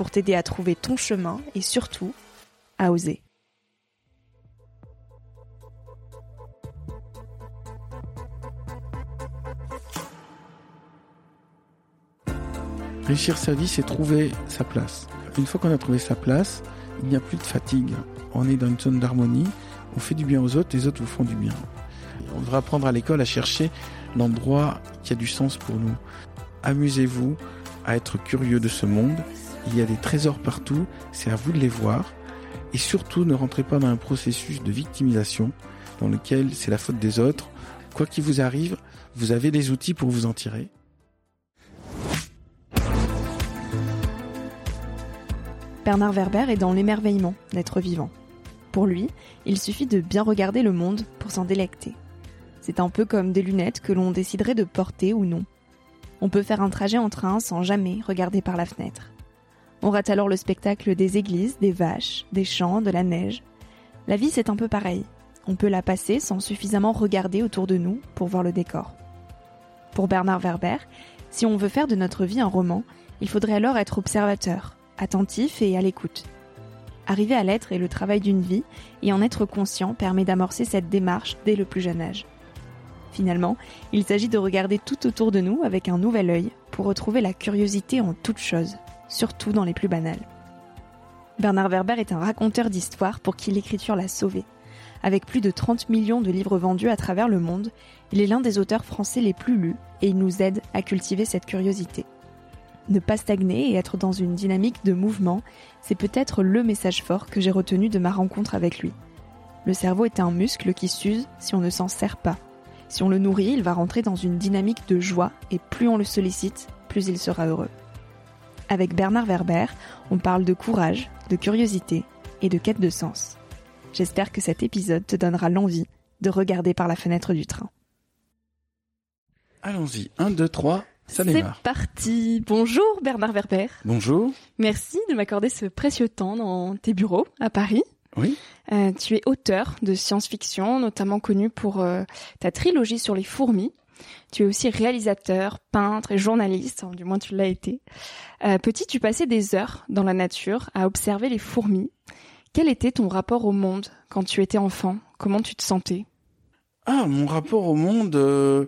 pour t'aider à trouver ton chemin et surtout à oser. Réussir sa vie, c'est trouver sa place. Une fois qu'on a trouvé sa place, il n'y a plus de fatigue. On est dans une zone d'harmonie, on fait du bien aux autres, les autres vous font du bien. On devrait apprendre à l'école à chercher l'endroit qui a du sens pour nous. Amusez-vous à être curieux de ce monde il y a des trésors partout, c'est à vous de les voir. Et surtout, ne rentrez pas dans un processus de victimisation dans lequel c'est la faute des autres. Quoi qu'il vous arrive, vous avez des outils pour vous en tirer. Bernard Werber est dans l'émerveillement d'être vivant. Pour lui, il suffit de bien regarder le monde pour s'en délecter. C'est un peu comme des lunettes que l'on déciderait de porter ou non. On peut faire un trajet en train sans jamais regarder par la fenêtre. On rate alors le spectacle des églises, des vaches, des champs, de la neige. La vie, c'est un peu pareil. On peut la passer sans suffisamment regarder autour de nous pour voir le décor. Pour Bernard Werber, si on veut faire de notre vie un roman, il faudrait alors être observateur, attentif et à l'écoute. Arriver à l'être est le travail d'une vie, et en être conscient permet d'amorcer cette démarche dès le plus jeune âge. Finalement, il s'agit de regarder tout autour de nous avec un nouvel œil pour retrouver la curiosité en toute chose surtout dans les plus banales. Bernard Werber est un raconteur d'histoires pour qui l'écriture l'a sauvé. Avec plus de 30 millions de livres vendus à travers le monde, il est l'un des auteurs français les plus lus et il nous aide à cultiver cette curiosité. Ne pas stagner et être dans une dynamique de mouvement, c'est peut-être le message fort que j'ai retenu de ma rencontre avec lui. Le cerveau est un muscle qui s'use si on ne s'en sert pas. Si on le nourrit, il va rentrer dans une dynamique de joie et plus on le sollicite, plus il sera heureux. Avec Bernard Werber, on parle de courage, de curiosité et de quête de sens. J'espère que cet épisode te donnera l'envie de regarder par la fenêtre du train. Allons-y, 1, 2, 3, ça démarre. C'est parti. Bonjour Bernard Werber. Bonjour. Merci de m'accorder ce précieux temps dans tes bureaux à Paris. Oui. Euh, tu es auteur de science-fiction, notamment connu pour euh, ta trilogie sur les fourmis, tu es aussi réalisateur, peintre et journaliste, du moins tu l'as été. Euh, petit, tu passais des heures dans la nature à observer les fourmis. Quel était ton rapport au monde quand tu étais enfant? Comment tu te sentais? Ah, mon rapport au monde... Euh,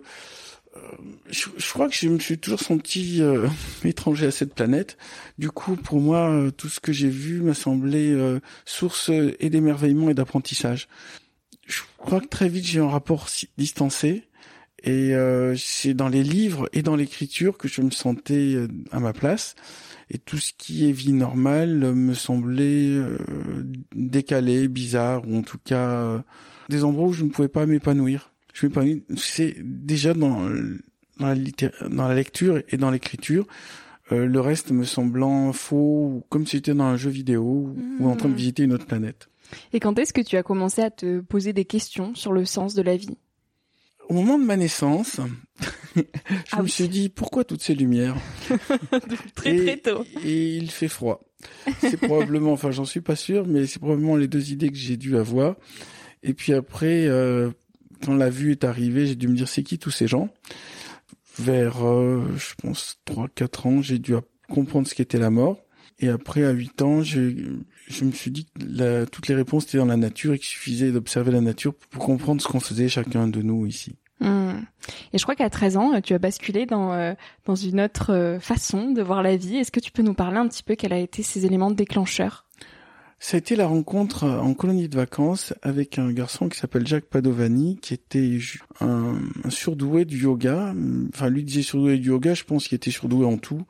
euh, je, crois que je me suis toujours senti étranger à cette planète. Du coup, pour moi, tout ce que j'ai vu m'a semblé source et d'émerveillement et d'apprentissage. Je crois que très vite j'ai un rapport distancé et euh, c'est dans les livres et dans l'écriture que je me sentais euh, à ma place. Et tout ce qui est vie normale me semblait euh, décalé, bizarre, ou en tout cas des endroits où je ne pouvais pas m'épanouir. Je m'épanouis, c'est déjà dans dans la, dans la lecture et dans l'écriture. Euh, le reste me semblant faux, comme si j'étais dans un jeu vidéo ou en train de mmh. visiter une autre planète. Et quand est-ce que tu as commencé à te poser des questions sur le sens de la vie? Au moment de ma naissance, je ah me suis dit pourquoi toutes ces lumières? Très très tôt. Et il fait froid. C'est probablement, enfin j'en suis pas sûr, mais c'est probablement les deux idées que j'ai dû avoir. Et puis après, euh, quand la vue est arrivée, j'ai dû me dire c'est qui tous ces gens? Vers, euh, je pense, 3-4 ans, j'ai dû comprendre ce qu'était la mort. Et après, à 8 ans, je, je me suis dit que la, toutes les réponses étaient dans la nature et qu'il suffisait d'observer la nature pour comprendre ce qu'on faisait chacun de nous ici. Hmm. Et je crois qu'à 13 ans, tu as basculé dans, euh, dans une autre euh, façon de voir la vie. Est-ce que tu peux nous parler un petit peu quels a été ces éléments déclencheurs? Ça a été la rencontre en colonie de vacances avec un garçon qui s'appelle Jacques Padovani, qui était un, surdoué du yoga. Enfin, lui disait surdoué du yoga, je pense qu'il était surdoué en tout.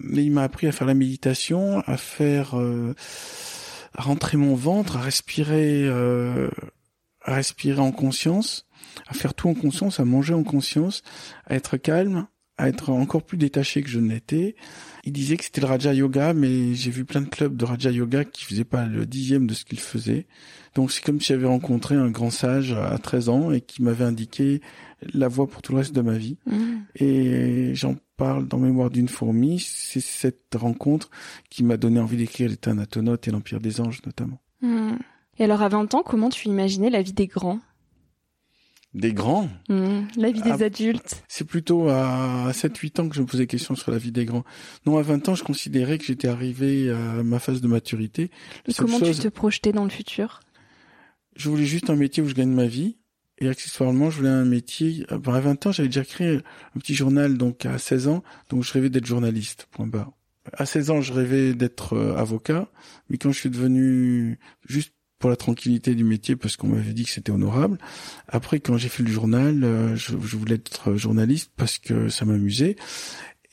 Mais il m'a appris à faire la méditation, à faire, euh, rentrer mon ventre, à respirer, euh, à respirer en conscience, à faire tout en conscience, à manger en conscience, à être calme, à être encore plus détaché que je n'étais. Il disait que c'était le Raja Yoga, mais j'ai vu plein de clubs de Raja Yoga qui faisaient pas le dixième de ce qu'il faisait. Donc c'est comme si j'avais rencontré un grand sage à 13 ans et qui m'avait indiqué la voie pour tout le reste de ma vie. Mmh. Et j'en parle dans Mémoire d'une fourmi. C'est cette rencontre qui m'a donné envie d'écrire Les Thanatonautes et l'Empire des Anges notamment. Mmh. Et alors à 20 ans, comment tu imaginais la vie des grands? Des grands. Mmh, la vie des ah, adultes. C'est plutôt à 7-8 ans que je me posais question sur la vie des grands. Non, à 20 ans, je considérais que j'étais arrivé à ma phase de maturité. Et comment tu te projetais dans le futur? Je voulais juste un métier où je gagne ma vie. Et accessoirement, je voulais un métier. à 20 ans, j'avais déjà créé un petit journal, donc à 16 ans, donc je rêvais d'être journaliste. Point barre. À 16 ans, je rêvais d'être euh, avocat, mais quand je suis devenu juste pour la tranquillité du métier parce qu'on m'avait dit que c'était honorable. Après, quand j'ai fait le journal, euh, je, voulais être journaliste parce que ça m'amusait.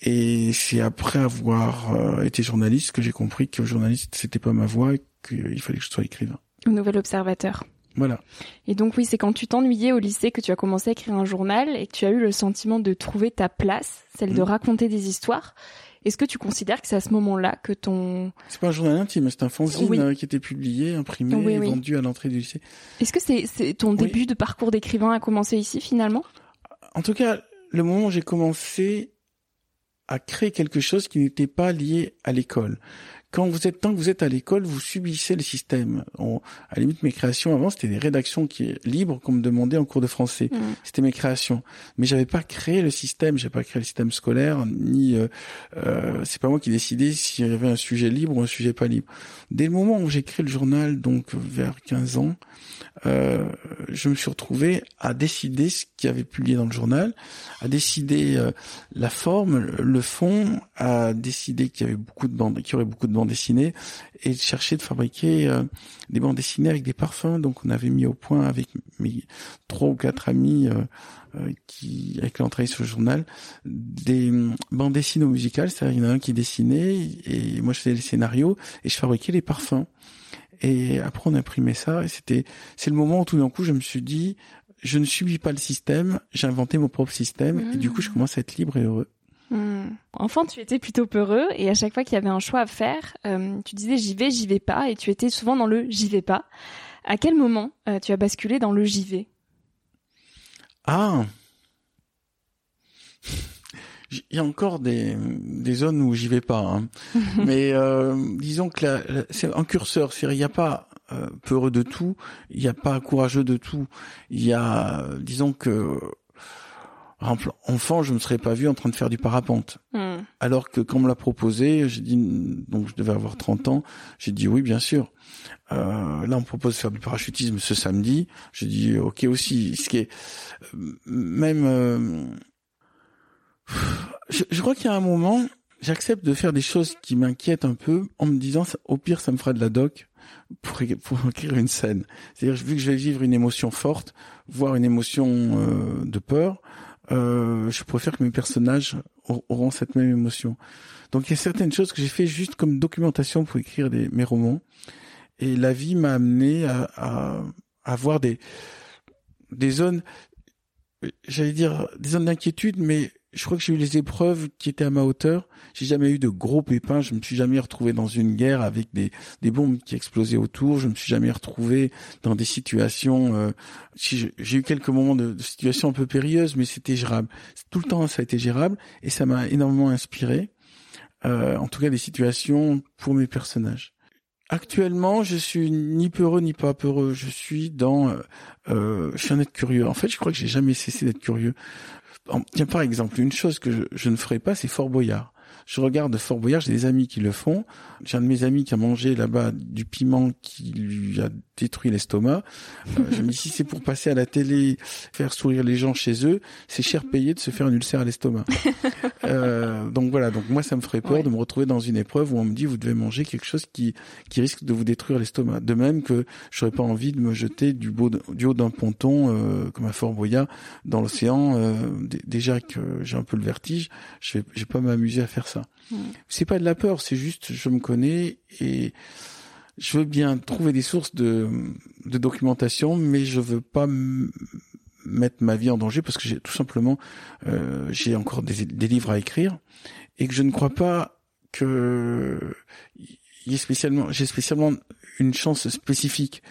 Et c'est après avoir euh, été journaliste que j'ai compris que journaliste c'était pas ma voie et qu'il fallait que je sois écrivain. Un nouvel observateur. Voilà. Et donc oui, c'est quand tu t'ennuyais au lycée que tu as commencé à écrire un journal et que tu as eu le sentiment de trouver ta place, celle de mmh. raconter des histoires. Est-ce que tu considères que c'est à ce moment-là que ton... C'est pas un journal intime, c'est un fanzine euh, qui était publié, imprimé et vendu à l'entrée du lycée. Est-ce que c'est ton début de parcours d'écrivain a commencé ici finalement? En tout cas, le moment où j'ai commencé à créer quelque chose qui n'était pas lié à l'école quand vous êtes tant que vous êtes à l'école, vous subissez le système. à la limite, mes créations avant, c'était des rédactions qui libres qu'on me demandait en cours de français. Mmh. C'était mes créations, mais j'avais pas créé le système. J'avais pas créé le système scolaire, ni euh, euh, c'est pas moi qui décidais s'il y avait un sujet libre ou un sujet pas libre. Dès le moment où j'ai créé le journal, donc vers 15 ans, euh, je me suis retrouvé à décider ce qu'il y avait publié dans le journal, à décider euh, la forme, le fond, à décider qu'il y avait beaucoup de bandes, qu'il y aurait beaucoup de bandes dessinées, et chercher de fabriquer euh, des bandes dessinées avec des parfums. Donc on avait mis au point avec mes trois ou quatre amis qui avec l'entrée sur le journal des bandes dessinées musicales, c'est-à-dire il y en a un qui dessinait et moi je faisais les scénarios et je fabriquais les parfums. Et après, on imprimait ça. Et c'était, c'est le moment où tout d'un coup, je me suis dit, je ne subis pas le système, j'ai inventé mon propre système. Et du coup, je mmh. commence à être libre et heureux. Mmh. Enfant, tu étais plutôt peureux et à chaque fois qu'il y avait un choix à faire, euh, tu disais j'y vais, j'y vais pas et tu étais souvent dans le j'y vais pas. À quel moment euh, tu as basculé dans le j'y vais Ah il y a encore des, des zones où j'y vais pas, hein. mais euh, disons que c'est un curseur. Il n'y a pas peureux de tout, il n'y a pas courageux de tout. Il y a, disons que enfant, je me serais pas vu en train de faire du parapente. Hmm. Alors que quand on me l'a proposé, j'ai dit donc je devais avoir 30 ans, j'ai dit oui bien sûr. Euh, là on me propose de faire du parachutisme ce samedi, j'ai dit ok aussi. Ce qui est même euh, je, je crois qu'il y a un moment, j'accepte de faire des choses qui m'inquiètent un peu en me disant au pire ça me fera de la doc pour, pour écrire une scène. C'est-à-dire vu que je vais vivre une émotion forte, voire une émotion euh, de peur, euh, je préfère que mes personnages auront cette même émotion. Donc il y a certaines choses que j'ai fait juste comme documentation pour écrire mes romans. Et la vie m'a amené à, à, à avoir des, des zones, j'allais dire des zones d'inquiétude, mais je crois que j'ai eu les épreuves qui étaient à ma hauteur. J'ai jamais eu de gros pépins. Je me suis jamais retrouvé dans une guerre avec des, des bombes qui explosaient autour. Je me suis jamais retrouvé dans des situations. Euh, j'ai eu quelques moments de, de situations un peu périlleuses, mais c'était gérable. Tout le temps, ça a été gérable et ça m'a énormément inspiré. Euh, en tout cas, des situations pour mes personnages. Actuellement, je suis ni peureux ni pas peureux. Je suis dans, euh, euh je suis un être curieux. En fait, je crois que j'ai jamais cessé d'être curieux. Tiens, par exemple, une chose que je, ne ferai pas, c'est Fort Boyard je regarde Fort Boyard, j'ai des amis qui le font. J'ai un de mes amis qui a mangé là-bas du piment qui lui a détruit l'estomac. Euh, je me dis si c'est pour passer à la télé, faire sourire les gens chez eux, c'est cher payé de se faire un ulcère à l'estomac. euh, donc voilà, donc moi ça me ferait peur de me retrouver dans une épreuve où on me dit vous devez manger quelque chose qui qui risque de vous détruire l'estomac. De même que j'aurais pas envie de me jeter du, beau, du haut d'un ponton euh, comme à Fort Boyard dans l'océan. Déjà que j'ai un peu le vertige, je vais, je vais pas m'amuser à faire ça. C'est pas de la peur, c'est juste je me connais et je veux bien trouver des sources de, de documentation, mais je veux pas mettre ma vie en danger parce que j'ai tout simplement euh, j'ai encore des, des, livres à écrire et que je ne crois pas que y spécialement j'ai spécialement une chance spécifique.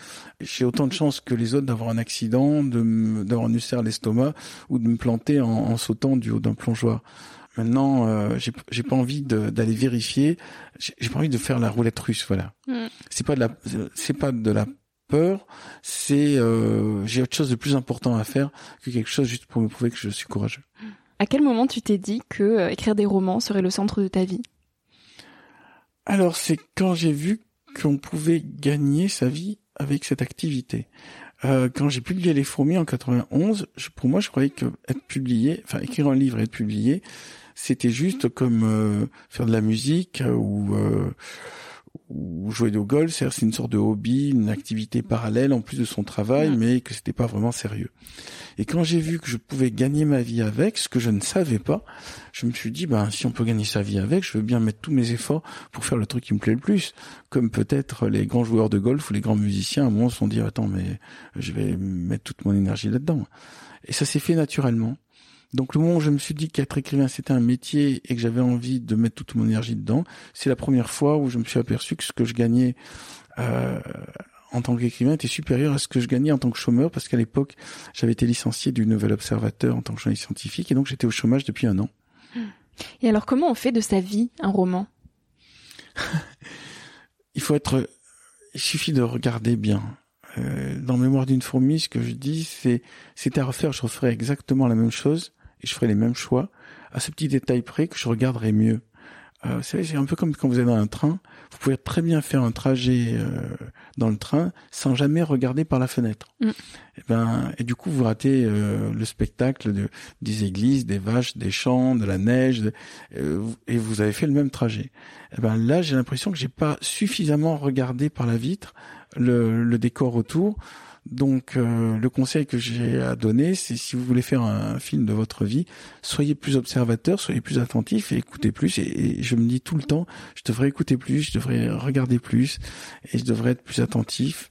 J'ai autant de chance que les autres d'avoir un accident, de d'avoir un ulcère à l'estomac ou de me planter en, en sautant du haut d'un plongeoir. Maintenant, euh, j'ai pas envie d'aller vérifier. J'ai pas envie de faire la roulette russe. Voilà. Mm. C'est pas de la, c'est pas de la peur. C'est euh, j'ai autre chose de plus important à faire que quelque chose juste pour me prouver que je suis courageux. À quel moment tu t'es dit que euh, écrire des romans serait le centre de ta vie? Alors c'est quand j'ai vu qu'on pouvait gagner sa vie avec cette activité. Euh, quand j'ai publié Les Fourmis en 91, je, pour moi, je croyais que être publié, enfin écrire un livre et être publié, c'était juste comme euh, faire de la musique euh, ou euh, ou jouer au golf, c'est une sorte de hobby, une activité parallèle en plus de son travail, mais que c'était pas vraiment sérieux. Et quand j'ai vu que je pouvais gagner ma vie avec, ce que je ne savais pas, je me suis dit, ben si on peut gagner sa vie avec, je veux bien mettre tous mes efforts pour faire le truc qui me plaît le plus. Comme peut-être les grands joueurs de golf ou les grands musiciens, à un moment se sont dit, attends, mais je vais mettre toute mon énergie là-dedans. Et ça s'est fait naturellement. Donc le moment où je me suis dit qu'être écrivain c'était un métier et que j'avais envie de mettre toute mon énergie dedans, c'est la première fois où je me suis aperçu que ce que je gagnais euh, en tant qu'écrivain était supérieur à ce que je gagnais en tant que chômeur parce qu'à l'époque j'avais été licencié du Nouvel Observateur en tant que journaliste scientifique et donc j'étais au chômage depuis un an. Et alors comment on fait de sa vie un roman? Il faut être, il suffit de regarder bien. Euh, dans Mémoire d'une fourmi, ce que je dis, c'est, c'était à refaire, je referais exactement la même chose et je ferai les mêmes choix, à ce petit détail près que je regarderai mieux. Euh, c'est un peu comme quand vous êtes dans un train, vous pouvez très bien faire un trajet euh, dans le train sans jamais regarder par la fenêtre. Mm. Et eh ben et du coup vous ratez euh, le spectacle de, des églises, des vaches, des champs, de la neige, euh, et vous avez fait le même trajet. Et eh ben là j'ai l'impression que j'ai pas suffisamment regardé par la vitre le, le décor autour donc euh, le conseil que j'ai à donner, c'est si vous voulez faire un, film de votre vie, soyez plus observateur, soyez plus attentif et écoutez plus. Et, je me dis tout le temps, je devrais écouter plus, je devrais regarder plus et je devrais être plus attentif.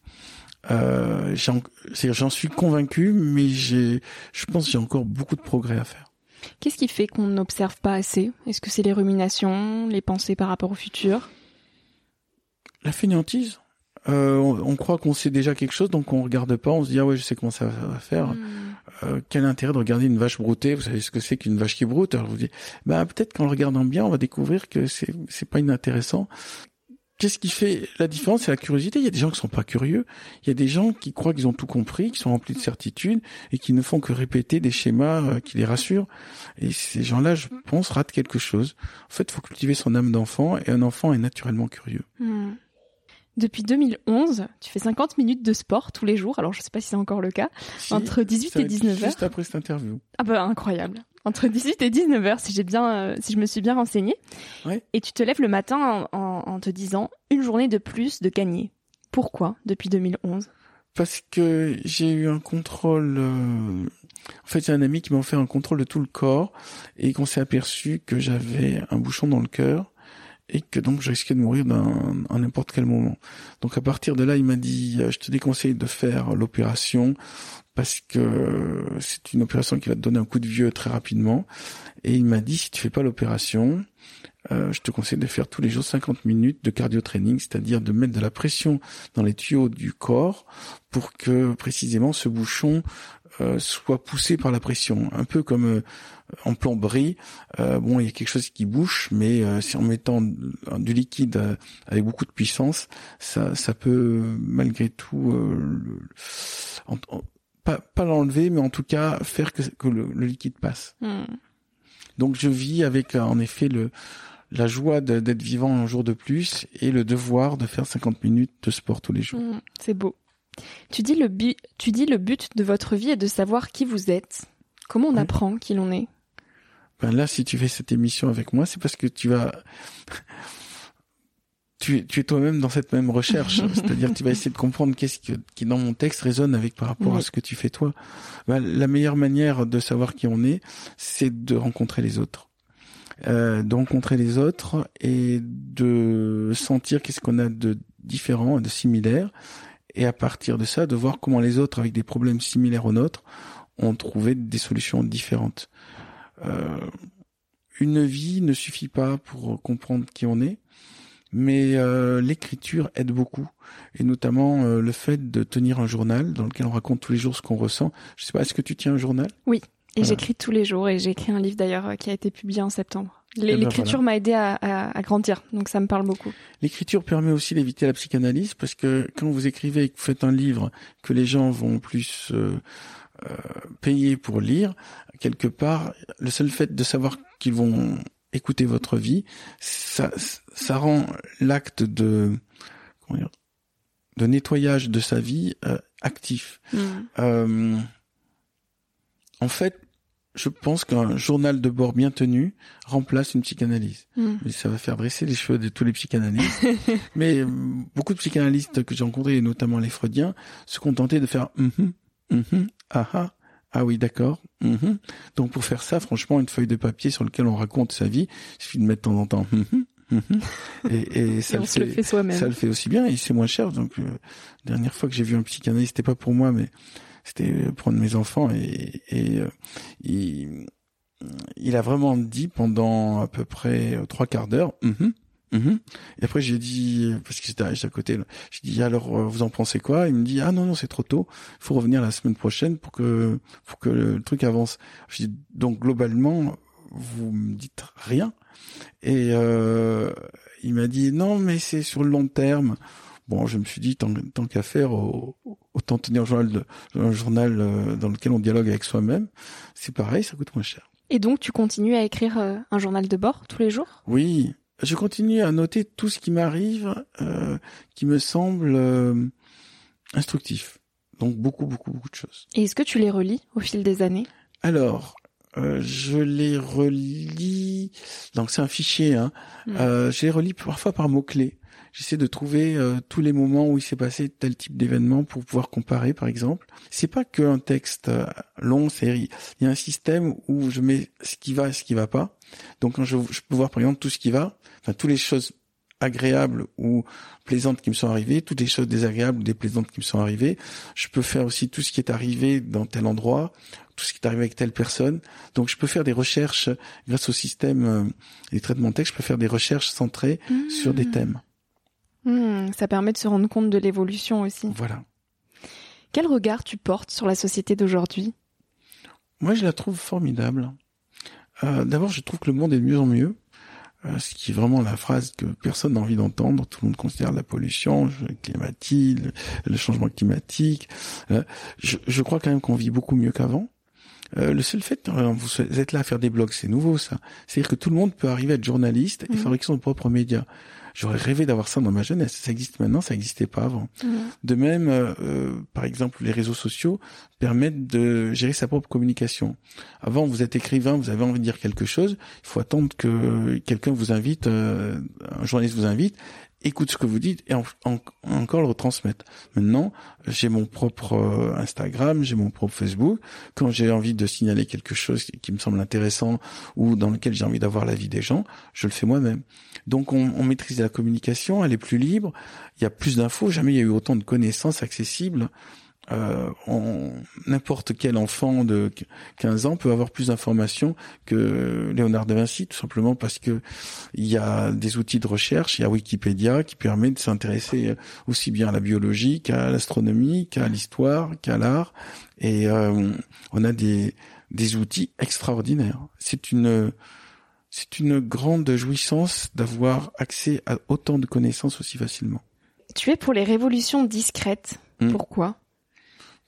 Euh, j'en suis convaincu, mais j'ai, je pense que j'ai encore beaucoup de progrès à faire. Qu'est-ce qui fait qu'on n'observe pas assez? Est-ce que c'est les ruminations, les pensées par rapport au futur? La fainéantise. Euh, on, croit qu'on sait déjà quelque chose, donc on regarde pas, on se dit ah ouais je sais comment ça va faire. Hmm. Euh, quel intérêt de regarder une vache broutée Vous savez ce que c'est qu'une vache qui broute? Alors vous dites bah peut-être qu'en le regardant bien, on va découvrir que c'est c'est pas inintéressant. Qu'est-ce qui fait la différence? C'est la curiosité. Il y a des gens qui sont pas curieux. Il y a des gens qui croient qu'ils ont tout compris, qui sont remplis de certitudes et qui ne font que répéter des schémas euh, qui les rassurent. Et ces gens-là, je pense, ratent quelque chose. En fait, il faut cultiver son âme d'enfant et un enfant est naturellement curieux. Hmm. Depuis 2011, tu fais 50 minutes de sport tous les jours. Alors, je ne sais pas si c'est encore le cas. entre 18 et 19 heures. Juste après cette interview. Ah bah incroyable. Entre 18 et 19 heures, si j'ai bien, euh, si je me suis bien renseignée. Ouais. Et tu te lèves le matin en, te disant une journée de plus de gagner. Pourquoi depuis 2011 Parce que j'ai eu un contrôle. Euh, en fait, c'est un ami qui m'a fait un contrôle de tout le corps et qu'on s'est aperçu que j'avais un bouchon dans le cœur et que donc je risquais de mourir à n'importe quel moment. Donc à partir de là, il m'a dit, je te déconseille de faire l'opération parce que c'est une opération qui va te donner un coup de vieux très rapidement. Et il m'a dit, si tu fais pas l'opération, euh, je te conseille de faire tous les jours 50 minutes de cardio training, c'est-à-dire de mettre de la pression dans les tuyaux du corps pour que précisément ce bouchon euh, soit poussé par la pression, un peu comme euh, en plomberie. bon, il y a quelque chose qui bouche, mais si en mettant du liquide avec beaucoup de puissance, ça, ça peut malgré tout pas, pas l'enlever, mais en tout cas faire que, que le, liquide passe. Hmm. Donc je vis avec en effet le la joie d'être vivant un jour de plus et le devoir de faire 50 minutes de sport tous les jours. Hmm, c'est beau. Tu dis, le tu dis le but de votre vie est de savoir qui vous êtes. Comment on apprend qui l'on est ben Là, si tu fais cette émission avec moi, c'est parce que tu vas tu, es toi-même dans cette même recherche. C'est-à-dire tu vas essayer de comprendre qu'est-ce qui, dans mon texte résonne avec par rapport à ce que tu fais toi. Ben, la meilleure manière de savoir qui on est, c'est de rencontrer les autres. Euh, de rencontrer les autres et de sentir qu'est-ce qu'on a de différent et de similaire. Et à partir de ça, de voir comment les autres, avec des problèmes similaires aux nôtres, ont trouvé des solutions différentes. Euh, une vie ne suffit pas pour comprendre qui on est mais euh, l'écriture aide beaucoup et notamment euh, le fait de tenir un journal dans lequel on raconte tous les jours ce qu'on ressent. Je sais pas, est-ce que tu tiens un journal? Oui, et j'écris tous les jours et j'ai écrit un livre d'ailleurs qui a été publié en septembre. Eh ben l'écriture m'a aidé à, à, grandir, donc ça me parle beaucoup. L'écriture permet aussi d'éviter la psychanalyse parce que quand vous écrivez et que vous faites un livre que les gens vont plus euh, payer pour lire, quelque part, le seul fait de savoir qu'ils vont écouter votre vie, ça, ça rend l'acte de dire, de nettoyage de sa vie euh, actif. Mm. Euh, en fait, je pense qu'un journal de bord bien tenu remplace une psychanalyse. Mm. ça va faire dresser les cheveux de tous les psychanalystes. Mais euh, beaucoup de psychanalystes que j'ai rencontrés, et notamment les freudiens, se contentaient de faire mm -hmm, ah ah, ah oui, d'accord. Mhm. Donc pour faire ça, franchement, une feuille de papier sur lequel on raconte sa vie, il suffit de mettre de temps en temps. Mhm, mhm. et, et, ça le fait, ça le fait aussi bien et c'est moins cher. Donc euh, dernière fois que j'ai vu un psychanalyste, c'était pas pour moi, mais c'était de mes enfants et, et euh, il, il a vraiment dit pendant à peu près trois quarts d'heure. Mhm. Et après j'ai dit parce que j'étais à côté, j'ai dit alors euh, vous en pensez quoi? Il me dit ah non non c'est trop tôt, il faut revenir la semaine prochaine pour que pour que le truc avance. Je dis donc globalement vous me dites rien et euh, il m'a dit non mais c'est sur le long terme. Bon je me suis dit tant, tant qu'à faire autant tenir un journal, un journal euh, dans lequel on dialogue avec soi-même. C'est pareil ça coûte moins cher. Et donc tu continues à écrire euh, un journal de bord tous les jours? Oui, je continue à noter tout ce qui m'arrive, euh, qui me semble euh, instructif. Donc beaucoup, beaucoup, beaucoup de choses. Et est-ce que tu les relis au fil des années? Alors, euh, je les relis. Donc c'est un fichier. Hein. Hmm. Je les relis parfois par mots clés. J'essaie de trouver euh, tous les moments où il s'est passé tel type d'événement pour pouvoir comparer, par exemple. C'est pas qu'un texte euh, long, c'est il y a un système où je mets ce qui va et ce qui va pas. Donc quand je, je peux voir par exemple tout ce qui va, enfin toutes les choses agréables ou plaisantes qui me sont arrivées, toutes les choses désagréables ou déplaisantes qui me sont arrivées. Je peux faire aussi tout ce qui est arrivé dans tel endroit, tout ce qui est arrivé avec telle personne. Donc je peux faire des recherches grâce au système euh, des traitements de texte, je peux faire des recherches centrées sur des mmh. thèmes. Hmm, ça permet de se rendre compte de l'évolution aussi. Voilà. Quel regard tu portes sur la société d'aujourd'hui? Moi, je la trouve formidable. Euh, D'abord, je trouve que le monde est de mieux en mieux. Euh, ce qui est vraiment la phrase que personne n'a envie d'entendre. Tout le monde considère la pollution, le climatique, le, changement climatique. Euh, je, je, crois quand même qu'on vit beaucoup mieux qu'avant. Le seul fait vous êtes là à faire des blogs, c'est nouveau ça. C'est-à-dire que tout le monde peut arriver à être journaliste et mmh. fabriquer son propre média. J'aurais rêvé d'avoir ça dans ma jeunesse. Ça existe maintenant, ça n'existait pas avant. Mmh. De même, euh, euh, par exemple, les réseaux sociaux permettent de gérer sa propre communication. Avant, vous êtes écrivain, vous avez envie de dire quelque chose, il faut attendre que quelqu'un vous invite, euh, un journaliste vous invite, écoutent ce que vous dites et encore le retransmettent. Maintenant, j'ai mon propre euh, Instagram, j'ai mon propre Facebook. Quand j'ai envie de signaler quelque chose qui me semble intéressant ou dans lequel j'ai envie d'avoir l'avis des gens, je le fais moi-même. Donc on, on maîtrise la communication, elle est plus libre, il y a plus d'infos, jamais il y a eu autant de connaissances accessibles euh, n'importe quel enfant de 15 ans peut avoir plus d'informations que Léonard de Vinci, tout simplement parce que il y a des outils de recherche, il y a Wikipédia qui permet de s'intéresser aussi bien à la biologie qu'à l'astronomie, qu'à l'histoire, qu'à l'art, et euh, on a des des outils extraordinaires. C'est une c'est une grande jouissance d'avoir accès à autant de connaissances aussi facilement. Tu es pour les révolutions discrètes. Hmm. Pourquoi?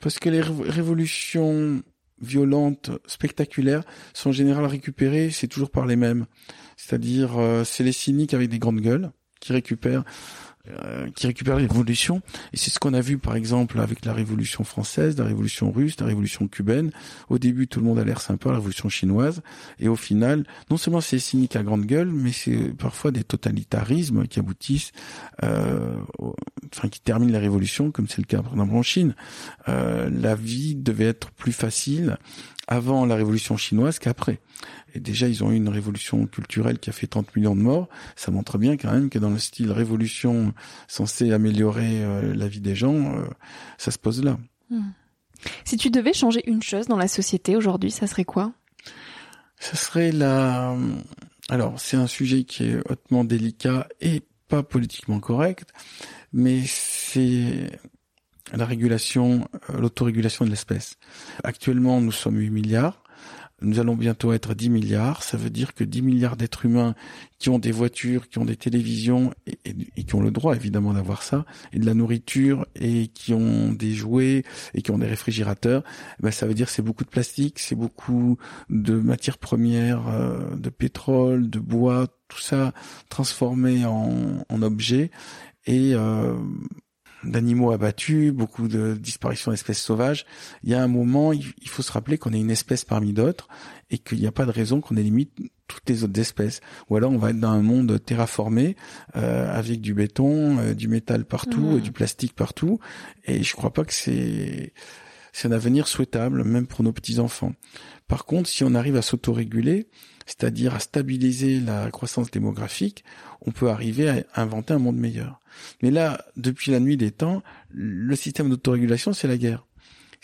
Parce que les révolutions violentes, spectaculaires, sont en général récupérées, c'est toujours par les mêmes. C'est-à-dire, euh, c'est les cyniques avec des grandes gueules qui récupèrent euh, qui récupère les révolutions. Et c'est ce qu'on a vu, par exemple, avec la Révolution française, la Révolution russe, la Révolution cubaine. Au début, tout le monde a l'air sympa, la Révolution chinoise. Et au final, non seulement c'est cynique à grande gueule, mais c'est parfois des totalitarismes qui aboutissent, euh, enfin, qui terminent la Révolution, comme c'est le cas, par exemple, en Chine. Euh, la vie devait être plus facile avant la Révolution chinoise qu'après. Et déjà, ils ont eu une révolution culturelle qui a fait 30 millions de morts. Ça montre bien quand même que dans le style révolution censée améliorer euh, la vie des gens, euh, ça se pose là. Hmm. Si tu devais changer une chose dans la société aujourd'hui, ça serait quoi? Ça serait la... Alors, c'est un sujet qui est hautement délicat et pas politiquement correct, mais c'est la régulation, euh, l'autorégulation de l'espèce. Actuellement, nous sommes 8 milliards. Nous allons bientôt être 10 milliards. Ça veut dire que 10 milliards d'êtres humains qui ont des voitures, qui ont des télévisions et, qui ont le droit évidemment d'avoir ça, et de la nourriture et qui ont des jouets et qui ont des réfrigérateurs, eh ben ça veut dire c'est beaucoup de plastique, c'est beaucoup de matières premières, euh, de pétrole, de bois, tout ça transformé en, en objets. Et euh, d'animaux abattus, beaucoup de disparitions d'espèces sauvages. Il y a un moment, il faut se rappeler qu'on est une espèce parmi d'autres et qu'il n'y a pas de raison qu'on élimine toutes les autres espèces. Ou alors on va être dans un monde terraformé euh, avec du béton, euh, du métal partout, mmh. du plastique partout. Et je crois pas que c'est c'est un avenir souhaitable, même pour nos petits enfants. Par contre, si on arrive à s'autoréguler, c'est-à-dire à stabiliser la croissance démographique, on peut arriver à inventer un monde meilleur. Mais là, depuis la nuit des temps, le système d'autorégulation, c'est la guerre.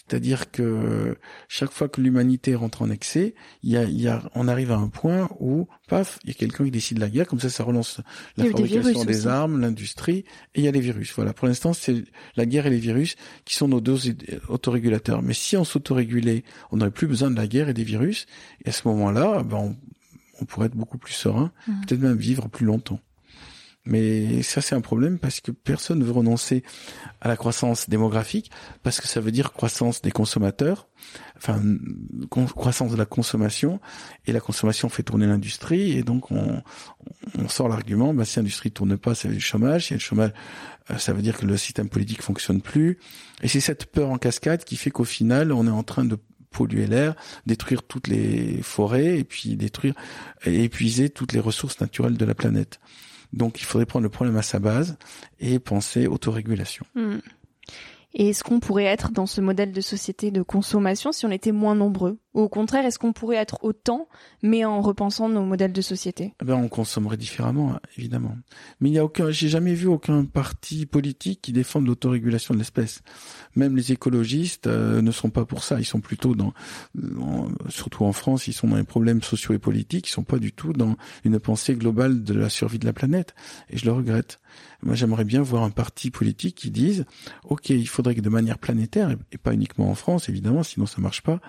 C'est-à-dire que chaque fois que l'humanité rentre en excès, il y a, on arrive à un point où, paf, il y a quelqu'un qui décide la guerre, comme ça, ça relance la fabrication des, armes, l'industrie, et il y a les virus. Voilà, pour l'instant, c'est la guerre et les virus qui sont nos deux autorégulateurs. Mais si on s'autorégulait, on n'aurait plus besoin de la guerre et des virus, et à ce moment-là, ben, on, pourrait être beaucoup plus serein, mmh. peut-être même vivre plus longtemps. Mais ça, c'est un problème parce que personne ne veut renoncer à la croissance démographique parce que ça veut dire croissance des consommateurs, enfin croissance de la consommation et la consommation fait tourner l'industrie et donc on, on sort l'argument bah si l'industrie tourne pas, c'est du chômage, si le chômage, euh, ça veut dire que le système politique fonctionne plus et c'est cette peur en cascade qui fait qu'au final on est en train de polluer l'air, détruire toutes les forêts et puis détruire et épuiser toutes les ressources naturelles de la planète. Donc il faudrait prendre le problème à sa base et penser autorégulation. Hmm. Et est-ce qu'on pourrait être dans ce modèle de société de consommation si on était moins nombreux? Au contraire, est-ce qu'on pourrait être autant, mais en repensant nos modèles de société? Eh ben, On consommerait différemment, évidemment. Mais il y a aucun, j'ai jamais vu aucun parti politique qui défende l'autorégulation de l'espèce. Même les écologistes euh, ne sont pas pour ça. Ils sont plutôt dans, surtout en France, ils sont dans les problèmes sociaux et politiques. Ils sont pas du tout dans une pensée globale de la survie de la planète. Et je le regrette. Moi, j'aimerais bien voir un parti politique qui dise, OK, il faudrait que de manière planétaire, et pas uniquement en France, évidemment, sinon ça marche pas,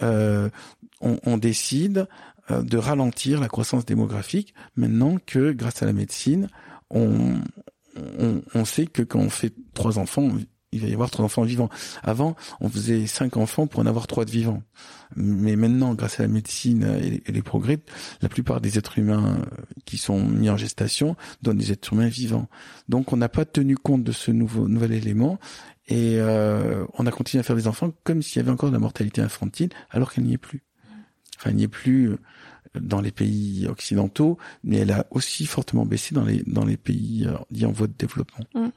on, on, décide euh, de ralentir la croissance démographique maintenant que, grâce à la médecine, on, on, on sait que quand on fait trois enfants, il va y avoir trois enfants vivants. Avant, on faisait cinq enfants pour en avoir trois de vivants. Mais maintenant, grâce à la médecine et les progrès, la plupart des êtres humains euh, qui sont mis en gestation donnent des êtres humains vivants. Donc, on n'a pas tenu compte de ce nouveau nouvel élément et euh, on a continué à faire des enfants comme s'il y avait encore de la mortalité infantile, alors qu'elle n'y est plus. Enfin, il n'y est plus dans les pays occidentaux, mais elle a aussi fortement baissé dans les dans les pays dits en voie de développement. Mmh.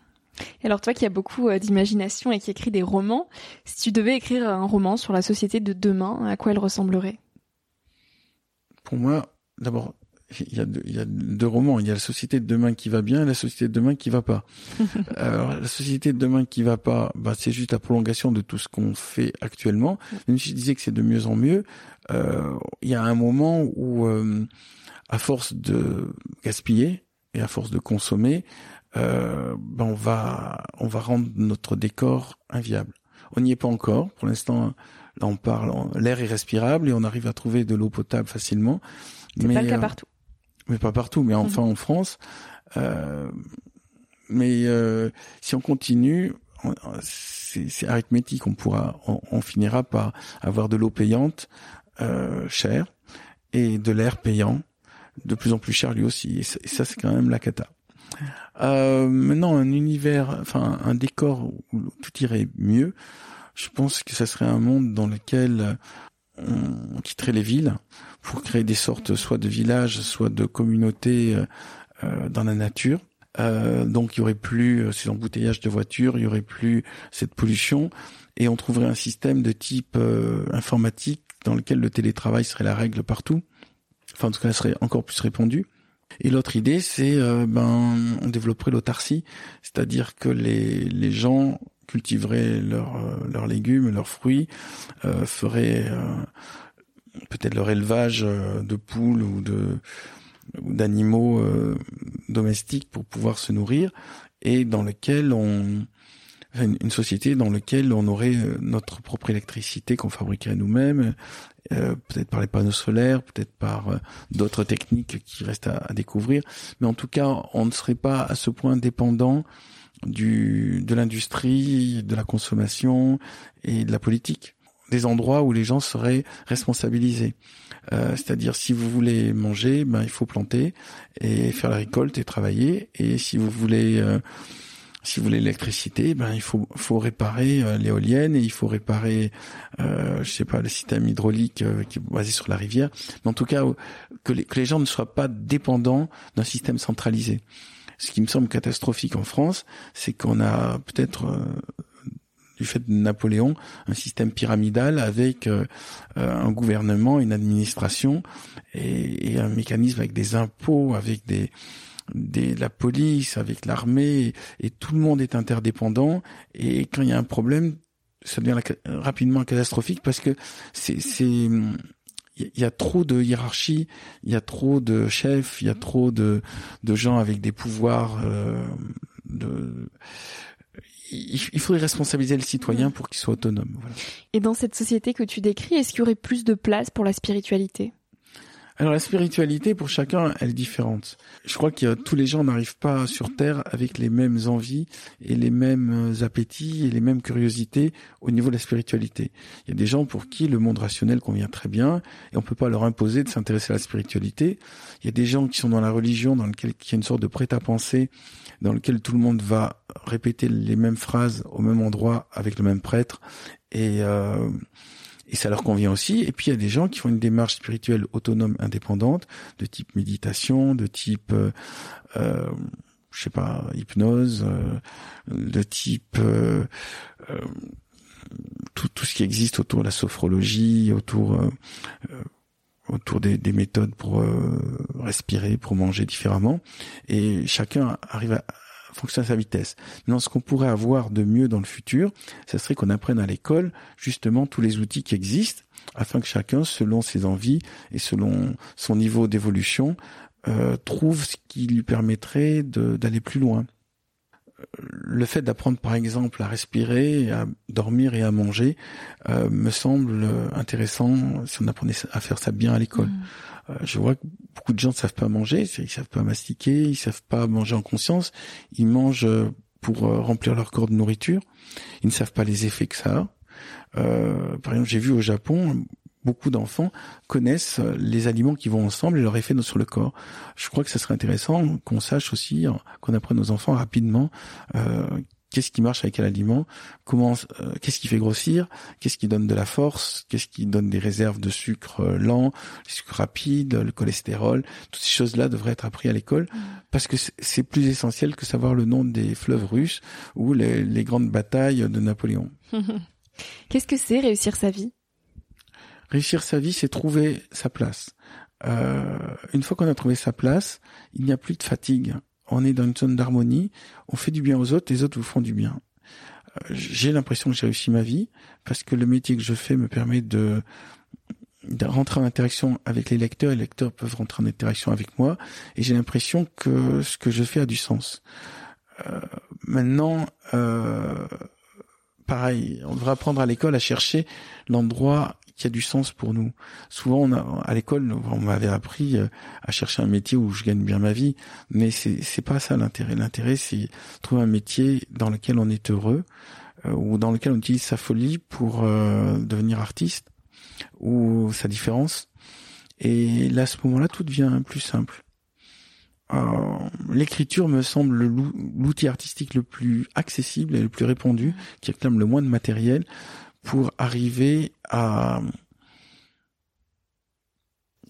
Alors toi qui as beaucoup d'imagination et qui écris des romans, si tu devais écrire un roman sur la société de demain, à quoi elle ressemblerait? Pour moi, d'abord, il y, a deux, il y a deux romans. Il y a la société de demain qui va bien et la société de demain qui va pas. Alors, la société de demain qui va pas, bah, c'est juste la prolongation de tout ce qu'on fait actuellement. Même si je disais que c'est de mieux en mieux, euh, il y a un moment où, euh, à force de gaspiller et à force de consommer, euh, ben on va on va rendre notre décor inviable. On n'y est pas encore. Pour l'instant, là on parle, l'air est respirable et on arrive à trouver de l'eau potable facilement. C'est pas le cas partout mais pas partout, mais enfin mhm. en France. Euh, mais euh, si on continue, c'est arithmétique, on pourra, on, finira par avoir de l'eau payante euh, chère et de l'air payant de plus en plus cher lui aussi. Et ça, c'est quand même la cata. Euh, maintenant, un univers, enfin un décor où tout irait mieux. Je pense que ça serait un monde dans lequel on quitterait les villes pour créer des sortes soit de villages, soit de communautés euh, euh, dans la nature. Euh, donc il y aurait plus ces embouteillages de voitures, il y aurait plus cette pollution, et on trouverait un système de type informatique dans lequel le télétravail serait la règle partout. Enfin en tout cas, serait encore plus répandu. Et l'autre idée, c'est ben on développerait l'autarcie, c'est-à-dire que les les gens cultiveraient leurs leurs légumes, leurs fruits, euh, feraient peut-être leur élevage euh, de poules ou de d'animaux euh, domestiques pour pouvoir se nourrir et dans lequel on une société dans laquelle on aurait euh, notre propre électricité qu'on fabriquerait nous-mêmes, peut-être par les panneaux solaires, peut-être par d'autres techniques qui restent à, à, découvrir, mais en tout cas, on ne serait pas à ce point dépendant du de l'industrie, de la consommation et de la politique des endroits où les gens seraient responsabilisés. Euh, c'est-à-dire si vous voulez manger, ben il faut planter et faire la récolte et travailler. Et si vous voulez euh, si vous voulez l'électricité, ben il faut faut réparer euh, l'éolienne et il faut réparer euh, je sais pas le système hydraulique qui est basé sur la rivière. Mais en tout cas que les, que les gens ne soient pas dépendants d'un système centralisé. Ce qui me semble catastrophique en France, c'est qu'on a peut-être du fait de Napoléon, un système pyramidal avec euh, euh, un gouvernement, une administration et, un mécanisme avec des impôts, avec des, des la police, avec l'armée, et, tout le monde est interdépendant. Et quand il y a un problème, ça devient rapidement catastrophique parce que c'est il y a trop de hiérarchie, il y a trop de chefs, il y a trop de, de gens avec des pouvoirs euh, de il faudrait responsabiliser le citoyen pour qu'il soit autonome. Et dans cette société que tu décris, est-ce qu'il y aurait plus de place pour la spiritualité? Alors la spiritualité pour chacun, elle est différente. Je crois que tous les gens n'arrivent pas sur Terre avec les mêmes envies et les mêmes appétits et les mêmes curiosités au niveau de la spiritualité. Il y a des gens pour qui le monde rationnel convient très bien et on peut pas leur imposer de s'intéresser à la spiritualité. Il y a des gens qui sont dans la religion dans lequel il y a une sorte de prêt-à-penser dans lequel tout le monde va répéter les mêmes phrases au même endroit avec le même prêtre et euh, et ça leur convient aussi. Et puis il y a des gens qui font une démarche spirituelle autonome, indépendante, de type méditation, de type, euh, euh je sais pas, hypnose, euh, de type euh, euh, tout, tout ce qui existe autour de la sophrologie, autour des, des, méthodes pour respirer, pour manger différemment. Et chacun arrive à, fonctionne à sa vitesse. Maintenant, ce qu'on pourrait avoir de mieux dans le futur, ce serait qu'on apprenne à l'école justement tous les outils qui existent afin que chacun, selon ses envies et selon son niveau d'évolution, euh, trouve ce qui lui permettrait d'aller plus loin. Le fait d'apprendre par exemple à respirer, à dormir et à manger euh, me semble intéressant si on apprenait à faire ça bien à l'école. Mmh. Euh, je vois que beaucoup de gens ne savent pas manger, ils savent pas mastiquer, ils savent pas manger en conscience, ils mangent euh, pour euh, remplir leur corps de nourriture, ils ne savent pas les effets que ça a. Euh, par exemple, j'ai vu au Japon, beaucoup d'enfants connaissent les aliments qui vont ensemble et leur effet sur le corps. Je crois que ça serait intéressant qu'on sache aussi, qu'on apprenne aux enfants rapidement euh, qu'est-ce qui marche avec quel aliment, comment, euh, qu'est-ce qui fait grossir, qu'est-ce qui donne de la force, qu'est-ce qui donne des réserves de sucre euh, lent, les sucres rapides, le cholestérol. Toutes ces choses-là devraient être apprises à l'école mmh. parce que c'est plus essentiel que savoir le nom des fleuves russes ou les, les grandes batailles de Napoléon. qu'est-ce que c'est réussir sa vie? Réussir sa vie, c'est trouver sa place. Euh, une fois qu'on a trouvé sa place, il n'y a plus de fatigue on est dans une zone d'harmonie, on fait du bien aux autres, les autres vous font du bien. Euh, j'ai l'impression que j'ai réussi ma vie parce que le métier que je fais me permet de, rentrer en interaction avec les lecteurs, les lecteurs peuvent rentrer en interaction avec moi, et j'ai l'impression que ce que je fais a du sens. Euh, maintenant, pareil, on devrait apprendre à l'école à chercher l'endroit qui a du sens pour nous. Souvent, on a, à l'école, on m'avait appris euh, à chercher un métier où je gagne bien ma vie, mais c'est c'est pas ça l'intérêt. L'intérêt, c'est trouver un métier dans lequel on est heureux euh, ou dans lequel on utilise sa folie pour euh, devenir artiste ou sa différence. Et là, à ce moment-là, tout devient plus simple. L'écriture me semble l'outil artistique le plus accessible et le plus répandu, qui réclame le moins de matériel pour arriver à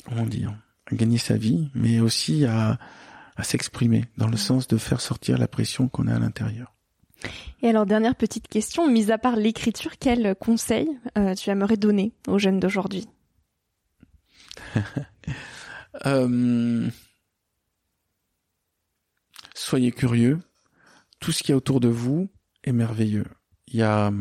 comment dire à gagner sa vie, mais aussi à, à s'exprimer dans le sens de faire sortir la pression qu'on a à l'intérieur. Et alors dernière petite question, mis à part l'écriture, quel conseil euh, tu aimerais donner aux jeunes d'aujourd'hui? Euh, Soyez curieux. Tout ce qui est autour de vous est merveilleux. Il y a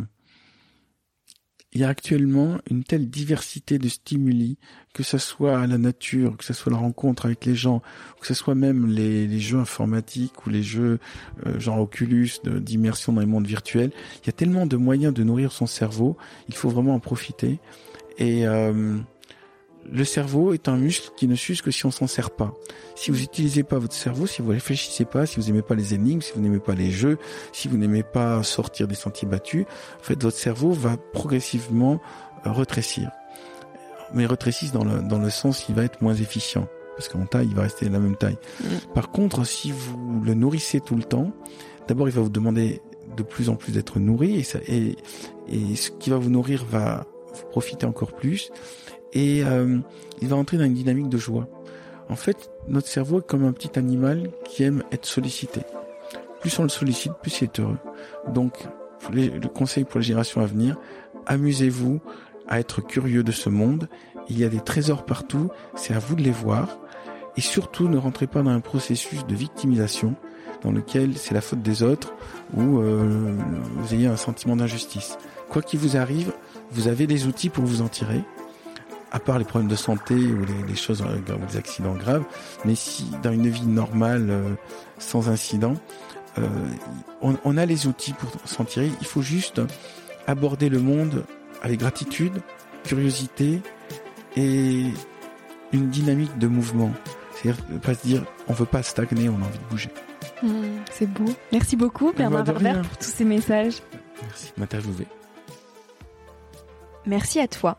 il y a actuellement une telle diversité de stimuli, que ce soit la nature, que ce soit la rencontre avec les gens, que ce soit même les, jeux informatiques ou les jeux euh, genre Oculus d'immersion dans les mondes virtuels. Il y a tellement de moyens de nourrir son cerveau, il faut vraiment en profiter. Et euh, le cerveau est un muscle qui ne s'use que si on s'en sert pas. Si vous n'utilisez pas votre cerveau, si vous réfléchissez pas, si vous n'aimez pas les énigmes, si vous n'aimez pas les jeux, si vous n'aimez pas sortir des sentiers battus, en fait, votre cerveau va progressivement euh, rétrécir. Mais rétrécir dans le, dans le sens qu'il va être moins efficient. Parce qu'en taille, il va rester la même taille. Mm. Par contre, si vous le nourrissez tout le temps, d'abord, il va vous demander de plus en plus d'être nourri et, ça, et, et ce qui va vous nourrir va vous profiter encore plus et euh, il va entrer dans une dynamique de joie. En fait, notre cerveau est comme un petit animal qui aime être sollicité. Plus on le sollicite, plus il est heureux. Donc, le conseil pour les générations à venir, amusez-vous à être curieux de ce monde. Il y a des trésors partout, c'est à vous de les voir. Et surtout, ne rentrez pas dans un processus de victimisation dans lequel c'est la faute des autres ou euh, vous ayez un sentiment d'injustice. Quoi qu'il vous arrive, vous avez des outils pour vous en tirer à part les problèmes de santé ou les, choses, euh, les accidents graves, mais si dans une vie normale, euh, sans incident, euh, on, on, a les outils pour s'en tirer. Il faut juste aborder le monde avec gratitude, curiosité et une dynamique de mouvement. C'est-à-dire pas se dire on veut pas stagner, on a envie de bouger. Mmh, c'est beau. Merci beaucoup Bernard Werber pour tous ces messages. Merci de m'interviewer. Merci à toi